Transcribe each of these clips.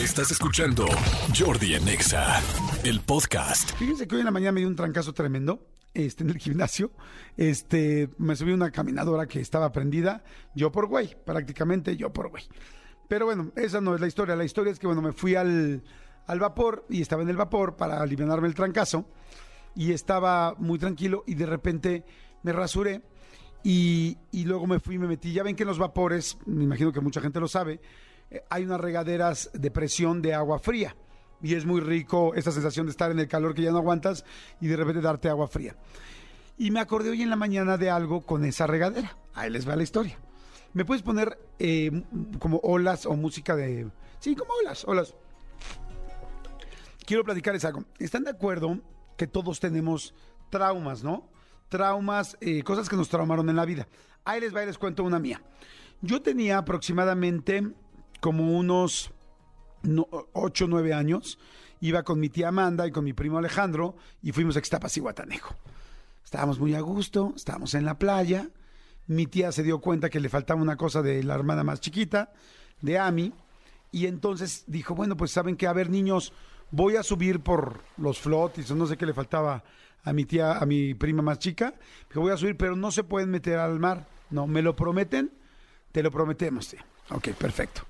Estás escuchando Jordi en Exa, el podcast. Fíjense que hoy en la mañana me dio un trancazo tremendo este, en el gimnasio. Este, me subí una caminadora que estaba prendida, yo por güey, prácticamente yo por güey. Pero bueno, esa no es la historia. La historia es que bueno, me fui al, al vapor y estaba en el vapor para aliviarme el trancazo y estaba muy tranquilo y de repente me rasuré y, y luego me fui y me metí. Ya ven que en los vapores, me imagino que mucha gente lo sabe, hay unas regaderas de presión de agua fría. Y es muy rico esta sensación de estar en el calor que ya no aguantas y de repente darte agua fría. Y me acordé hoy en la mañana de algo con esa regadera. Ahí les va la historia. ¿Me puedes poner eh, como olas o música de... Sí, como olas, olas. Quiero platicarles algo. ¿Están de acuerdo que todos tenemos traumas, no? Traumas, eh, cosas que nos traumaron en la vida. Ahí les va y les cuento una mía. Yo tenía aproximadamente como unos 8 o 9 años. Iba con mi tía Amanda y con mi primo Alejandro y fuimos a Extapas y Guatanejo. Estábamos muy a gusto, estábamos en la playa. Mi tía se dio cuenta que le faltaba una cosa de la hermana más chiquita, de Ami, y entonces dijo, bueno, pues saben que, a ver, niños, voy a subir por los flotis o no sé qué le faltaba a mi tía, a mi prima más chica, que voy a subir, pero no se pueden meter al mar. No, ¿me lo prometen? Te lo prometemos, tía. Ok, perfecto.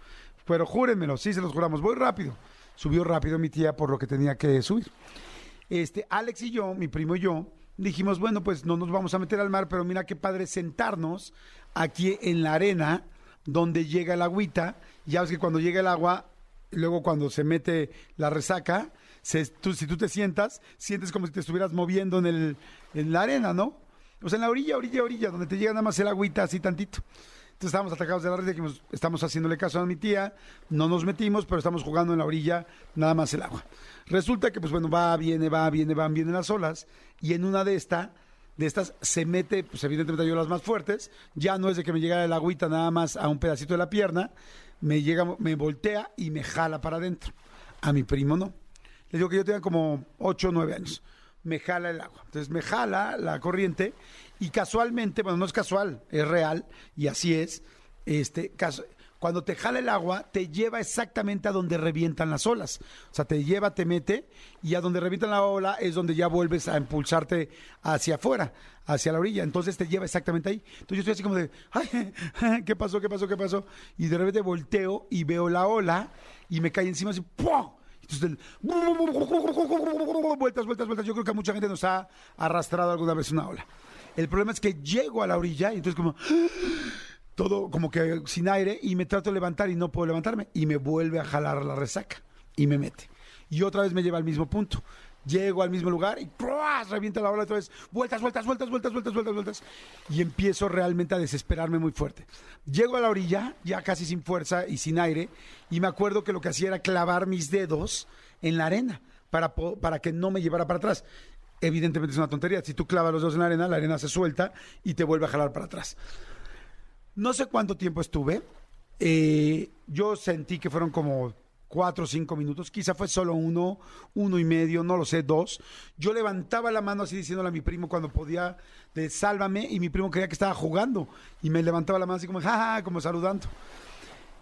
Pero júrenmelo, sí se los juramos. Voy rápido. Subió rápido mi tía por lo que tenía que subir. Este, Alex y yo, mi primo y yo, dijimos, bueno, pues no nos vamos a meter al mar, pero mira qué padre sentarnos aquí en la arena donde llega el agüita. Ya ves que cuando llega el agua, luego cuando se mete la resaca, se- tú- si tú te sientas, sientes como si te estuvieras moviendo en, el, en la arena, ¿no? O sea, en la orilla, orilla, orilla, donde te llega nada más el agüita así tantito. Entonces estábamos atacados de la risa, dijimos, estamos haciéndole caso a mi tía, no nos metimos, pero estamos jugando en la orilla, nada más el agua. Resulta que, pues bueno, va, viene, va, viene, van, vienen las olas, y en una de esta, de estas se mete, pues evidentemente yo las más fuertes, ya no es de que me llegara el agüita nada más a un pedacito de la pierna, me llega, me voltea y me jala para adentro. A mi primo no. Le digo que yo tenía como 8 o 9 años. Me jala el agua. Entonces me jala la corriente y casualmente, bueno, no es casual, es real y así es. Este, caso- cuando te jala el agua, te lleva exactamente a donde revientan las olas. O sea, te lleva, te mete y a donde revientan la ola es donde ya vuelves a impulsarte hacia afuera, hacia la orilla. Entonces te lleva exactamente ahí. Entonces yo estoy así como de, ¿qué pasó, qué pasó, qué pasó? Y de repente volteo y veo la ola y me cae encima así, ¡pum! Entonces, el- vueltas, vueltas, vueltas. Yo creo que mucha gente nos ha arrastrado alguna vez una ola. El problema es que llego a la orilla y entonces como todo como que sin aire y me trato de levantar y no puedo levantarme y me vuelve a jalar la resaca y me mete. Y otra vez me lleva al mismo punto. Llego al mismo lugar y ¡pruas! revienta la ola otra vez. Vueltas, vueltas, vueltas, vueltas, vueltas, vueltas, vueltas. Y empiezo realmente a desesperarme muy fuerte. Llego a la orilla, ya casi sin fuerza y sin aire, y me acuerdo que lo que hacía era clavar mis dedos en la arena para, para que no me llevara para atrás. Evidentemente es una tontería. Si tú clavas los dedos en la arena, la arena se suelta y te vuelve a jalar para atrás. No sé cuánto tiempo estuve. Eh, yo sentí que fueron como cuatro o cinco minutos. Quizá fue solo uno, uno y medio, no lo sé, dos. Yo levantaba la mano así diciéndole a mi primo cuando podía de sálvame y mi primo creía que estaba jugando y me levantaba la mano así como jaja, como saludando.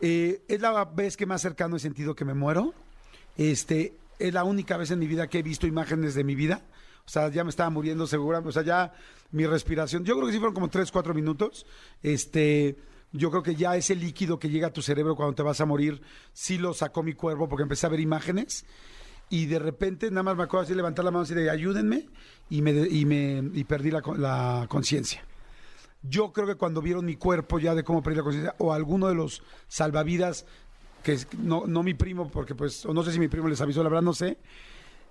Eh, es la vez que más cercano he sentido que me muero. Este, es la única vez en mi vida que he visto imágenes de mi vida. O sea, ya me estaba muriendo segura. O sea, ya mi respiración. Yo creo que sí fueron como tres, cuatro minutos. Este, yo creo que ya ese líquido que llega a tu cerebro cuando te vas a morir, sí lo sacó mi cuerpo porque empecé a ver imágenes. Y de repente, nada más me acuerdo así levantar la mano así de ayúdenme y me, y me y perdí la, la conciencia. Yo creo que cuando vieron mi cuerpo ya de cómo perdí la conciencia, o alguno de los salvavidas, que no, no mi primo, porque pues, o no sé si mi primo les avisó, la verdad no sé,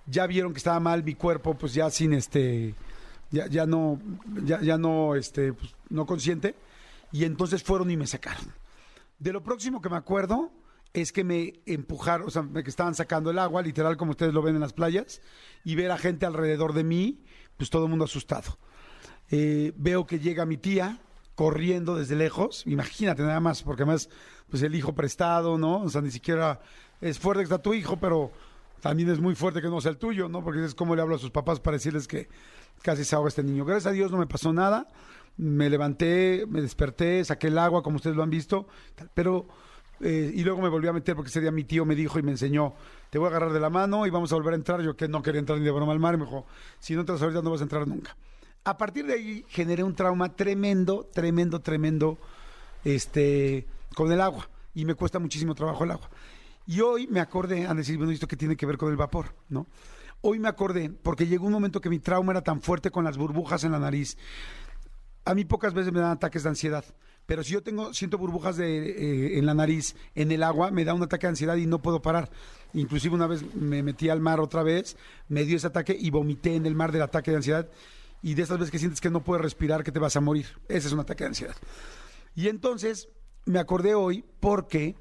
ya vieron que estaba mal mi cuerpo, pues ya sin este, ya, ya no, ya, ya no, este, pues, no consciente, y entonces fueron y me sacaron. De lo próximo que me acuerdo es que me empujaron, o sea, que estaban sacando el agua, literal como ustedes lo ven en las playas, y ver a gente alrededor de mí, pues todo el mundo asustado. Eh, veo que llega mi tía corriendo desde lejos, imagínate nada más, porque además, pues el hijo prestado, ¿no? O sea, ni siquiera es fuerte que está tu hijo, pero también es muy fuerte que no sea el tuyo, ¿no? Porque es como le hablo a sus papás para decirles que casi se ahoga este niño. Gracias a Dios no me pasó nada, me levanté, me desperté, saqué el agua, como ustedes lo han visto, pero eh, y luego me volví a meter porque ese día mi tío me dijo y me enseñó, te voy a agarrar de la mano y vamos a volver a entrar. Yo que no quería entrar ni de broma al mar, me dijo, si no vas ahorita no vas a entrar nunca. A partir de ahí generé un trauma tremendo, tremendo, tremendo, este, con el agua. Y me cuesta muchísimo trabajo el agua. Y hoy me acordé, a decir, bueno, ¿esto qué tiene que ver con el vapor? ¿No? Hoy me acordé, porque llegó un momento que mi trauma era tan fuerte con las burbujas en la nariz. A mí pocas veces me dan ataques de ansiedad, pero si yo tengo, siento burbujas de, eh, en la nariz, en el agua, me da un ataque de ansiedad y no puedo parar. Inclusive una vez me metí al mar otra vez, me dio ese ataque y vomité en el mar del ataque de ansiedad. Y de esas veces que sientes que no puedes respirar, que te vas a morir. Ese es un ataque de ansiedad. Y entonces me acordé hoy porque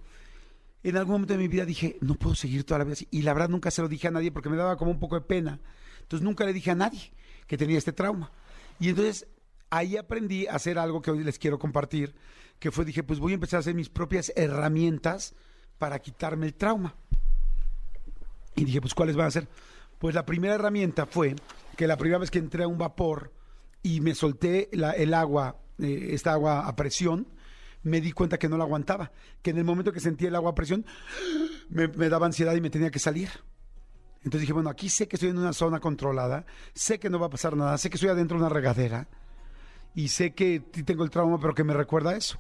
en algún momento de mi vida dije, no puedo seguir toda la vida así. Y la verdad nunca se lo dije a nadie porque me daba como un poco de pena. Entonces nunca le dije a nadie que tenía este trauma. Y entonces ahí aprendí a hacer algo que hoy les quiero compartir, que fue, dije, pues voy a empezar a hacer mis propias herramientas para quitarme el trauma. Y dije, pues ¿cuáles van a ser? Pues la primera herramienta fue que la primera vez que entré a un vapor y me solté el agua, eh, esta agua a presión, me di cuenta que no la aguantaba, que en el momento que sentí el agua a presión me, me daba ansiedad y me tenía que salir. Entonces dije, bueno, aquí sé que estoy en una zona controlada, sé que no va a pasar nada, sé que estoy adentro de una regadera y sé que tengo el trauma, pero que me recuerda eso.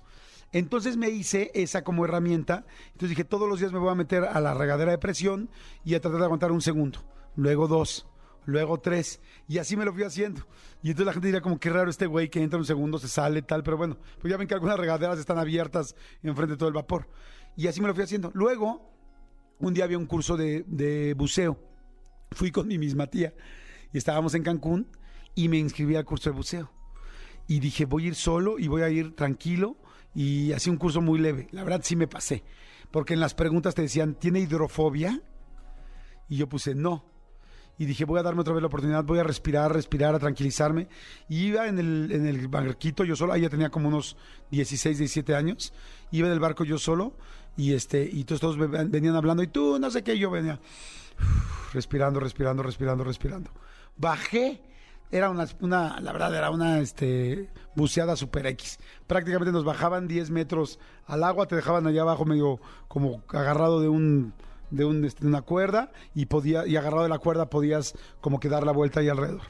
Entonces me hice esa como herramienta. Entonces dije, todos los días me voy a meter a la regadera de presión y a tratar de aguantar un segundo, luego dos, luego tres. Y así me lo fui haciendo. Y entonces la gente dirá como qué raro este güey que entra un segundo, se sale, tal. Pero bueno, pues ya ven que algunas regaderas están abiertas enfrente de todo el vapor. Y así me lo fui haciendo. Luego, un día había un curso de buceo. Fui con mi misma tía y estábamos en Cancún y me inscribí al curso de buceo. Y dije, voy a ir solo y voy a ir tranquilo y así un curso muy leve. La verdad sí me pasé, porque en las preguntas te decían, ¿tiene hidrofobia? Y yo puse no. Y dije, voy a darme otra vez la oportunidad, voy a respirar, respirar, a tranquilizarme. Y iba en el, en el barquito yo solo, ahí ya tenía como unos 16, 17 años. Iba en el barco yo solo y este y todos, todos ve- venían hablando y tú no sé qué, yo venía respirando, respirando, respirando, respirando. Bajé, era una, la verdad era una este, buceada super X. Prácticamente nos bajaban 10 metros al agua, te dejaban allá abajo medio como agarrado de un de, un, este, una cuerda y podía y agarrado de la cuerda podías como que dar la vuelta ahí alrededor.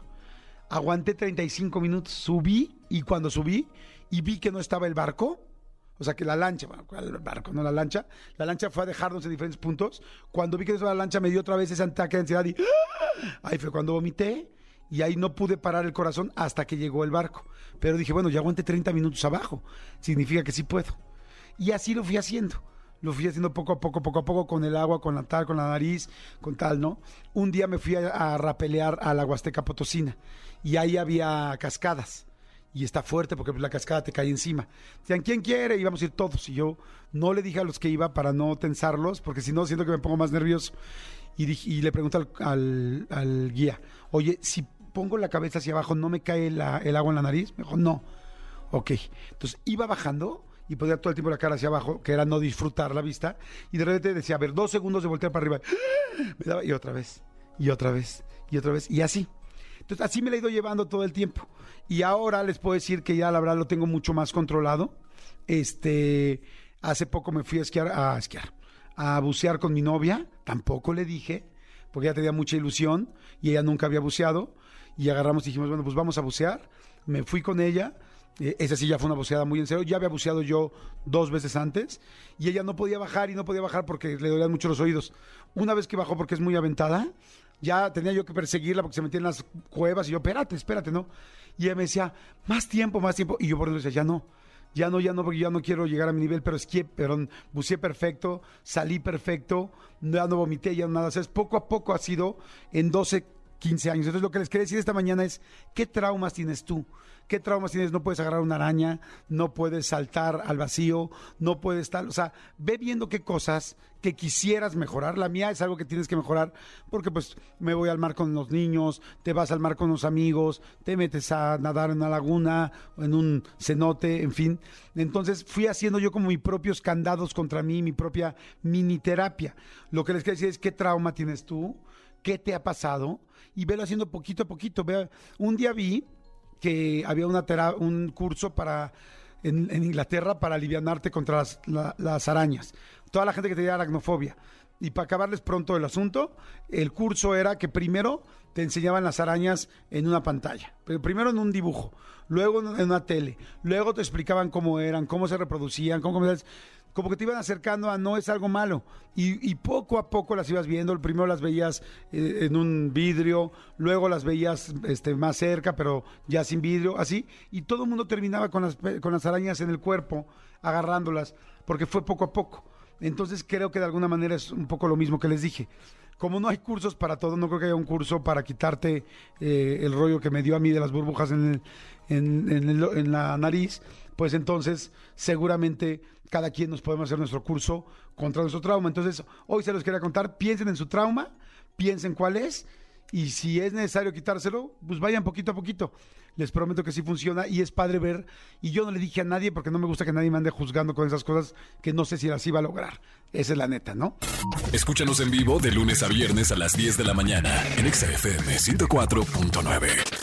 Aguanté 35 minutos, subí y cuando subí y vi que no estaba el barco, o sea que la lancha, bueno, ¿cuál era el barco, no la lancha, la lancha fue a dejarnos en diferentes puntos. Cuando vi que no estaba la lancha me dio otra vez ese ataque de ansiedad y ¡ah! ahí fue cuando vomité y ahí no pude parar el corazón hasta que llegó el barco. Pero dije, bueno, ya aguanté 30 minutos abajo, significa que sí puedo. Y así lo fui haciendo. Lo fui haciendo poco a poco, poco a poco, con el agua, con la tal, con la nariz, con tal, ¿no? Un día me fui a, a rapelear a la Huasteca Potosina y ahí había cascadas. Y está fuerte porque pues, la cascada te cae encima. Decían, ¿quién quiere? Íbamos a ir todos. Y yo no le dije a los que iba para no tensarlos, porque si no, siento que me pongo más nervioso. Y, dije- y le pregunto al, al- al guía, oye, si pongo la cabeza hacia abajo, ¿no me cae el agua en la nariz? Me dijo, no. Ok. Entonces iba bajando y podía todo el tiempo la cara hacia abajo, que era no disfrutar la vista. Y de repente decía, a ver, dos segundos de voltear para arriba. Me daba, y otra vez, y otra vez, y otra vez, y así. Entonces así me la he ido llevando todo el tiempo. Y ahora les puedo decir que ya la verdad lo tengo mucho más controlado. Este, hace poco me fui a esquiar, a esquiar, a bucear con mi novia. Tampoco le dije, porque ella tenía mucha ilusión y ella nunca había buceado. Y agarramos y dijimos, bueno, pues vamos a bucear. Me fui con ella. Eh, esa sí ya fue una buceada muy en serio. Ya había buceado yo dos veces antes y ella no podía bajar y no podía bajar porque le dolían mucho los oídos. Una vez que bajó porque es muy aventada, ya tenía yo que perseguirla porque se metía en las cuevas y yo, espérate, espérate, ¿no? Y ella me decía, más tiempo, más tiempo. Y yo por eso decía, ya no, ya no, ya no, porque ya no quiero llegar a mi nivel, pero esquié, perdón, buceé perfecto, salí perfecto, ya no vomité, ya nada. O es poco a poco ha sido en 12, 15 años. Entonces lo que les quería decir esta mañana es, ¿qué traumas tienes tú? ¿Qué traumas tienes? No puedes agarrar una araña, no puedes saltar al vacío, no puedes tal. O sea, ve viendo qué cosas que quisieras mejorar. La mía es algo que tienes que mejorar porque pues me voy al mar con los niños, te vas al mar con los amigos, te metes a nadar en una laguna, en un cenote, en fin. Entonces fui haciendo yo como mis propios candados contra mí, mi propia mini terapia. Lo que les quiero decir es qué trauma tienes tú, qué te ha pasado y velo haciendo poquito a poquito. Vea, un día vi que había una un curso para en, Inglaterra para alivianarte contra las, la- las arañas. Toda la gente que tenía aracnofobia. Y para acabarles pronto el asunto, el curso era que primero te enseñaban las arañas en una pantalla. Pero primero en un dibujo, luego en una tele, luego te explicaban cómo eran, cómo se reproducían, cómo como que te iban acercando a no es algo malo. Y, poco a poco las ibas viendo. Primero las veías eh, en un vidrio, luego las veías este, más cerca, pero ya sin vidrio, así. Y todo el mundo terminaba con las, con las arañas en el cuerpo, agarrándolas, porque fue poco a poco. Entonces creo que de alguna manera es un poco lo mismo que les dije. Como no hay cursos para todo, no creo que haya un curso para quitarte eh, el rollo que me dio a mí de las burbujas en, el- en- la nariz, pues entonces seguramente cada quien nos podemos hacer nuestro curso contra nuestro trauma. Entonces hoy se los quería contar, piensen en su trauma, piensen cuál es y si es necesario quitárselo, pues vayan poquito a poquito. Les prometo que sí funciona y es padre ver. Y yo no le dije a nadie porque no me gusta que nadie me ande juzgando con esas cosas que no sé si las iba a lograr. Esa es la neta, ¿no? Escúchanos en vivo de lunes a viernes a las 10 de la mañana en Exa FM 104.9.